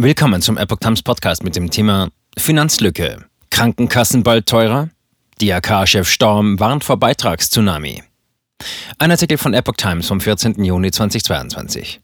Willkommen zum Epoch Times Podcast mit dem Thema Finanzlücke. Krankenkassen bald teurer? DRK-Chef Storm warnt vor Beitragstsunami. Ein Artikel von Epoch Times vom 14. Juni 2022.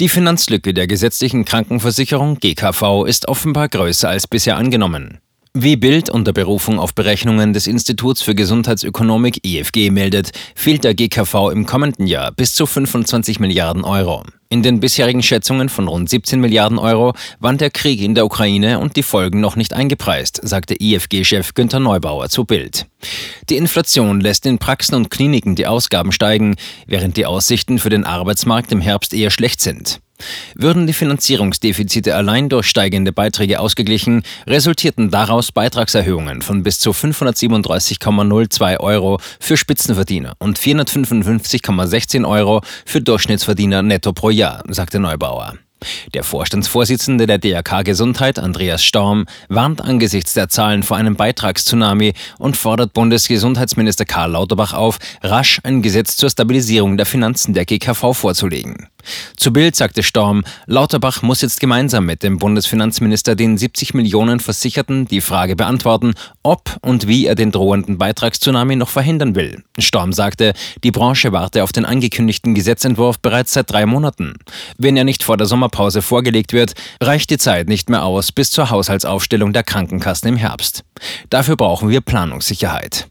Die Finanzlücke der gesetzlichen Krankenversicherung GKV ist offenbar größer als bisher angenommen. Wie Bild unter Berufung auf Berechnungen des Instituts für Gesundheitsökonomik IFG meldet, fehlt der GKV im kommenden Jahr bis zu 25 Milliarden Euro. In den bisherigen Schätzungen von rund 17 Milliarden Euro waren der Krieg in der Ukraine und die Folgen noch nicht eingepreist, sagte IFG-Chef Günter Neubauer zu Bild. Die Inflation lässt in Praxen und Kliniken die Ausgaben steigen, während die Aussichten für den Arbeitsmarkt im Herbst eher schlecht sind. Würden die Finanzierungsdefizite allein durch steigende Beiträge ausgeglichen, resultierten daraus Beitragserhöhungen von bis zu 537,02 Euro für Spitzenverdiener und 455,16 Euro für Durchschnittsverdiener netto pro Jahr, sagte Neubauer. Der Vorstandsvorsitzende der DRK Gesundheit, Andreas Storm, warnt angesichts der Zahlen vor einem Beitragstsunami und fordert Bundesgesundheitsminister Karl Lauterbach auf, rasch ein Gesetz zur Stabilisierung der Finanzen der GKV vorzulegen. Zu Bild sagte Storm, Lauterbach muss jetzt gemeinsam mit dem Bundesfinanzminister den 70 Millionen Versicherten die Frage beantworten, ob und wie er den drohenden Beitragstsunami noch verhindern will. Storm sagte, die Branche warte auf den angekündigten Gesetzentwurf bereits seit drei Monaten. Wenn er nicht vor der Sommerpause Sommerpause vorgelegt wird, reicht die Zeit nicht mehr aus bis zur Haushaltsaufstellung der Krankenkassen im Herbst. Dafür brauchen wir Planungssicherheit.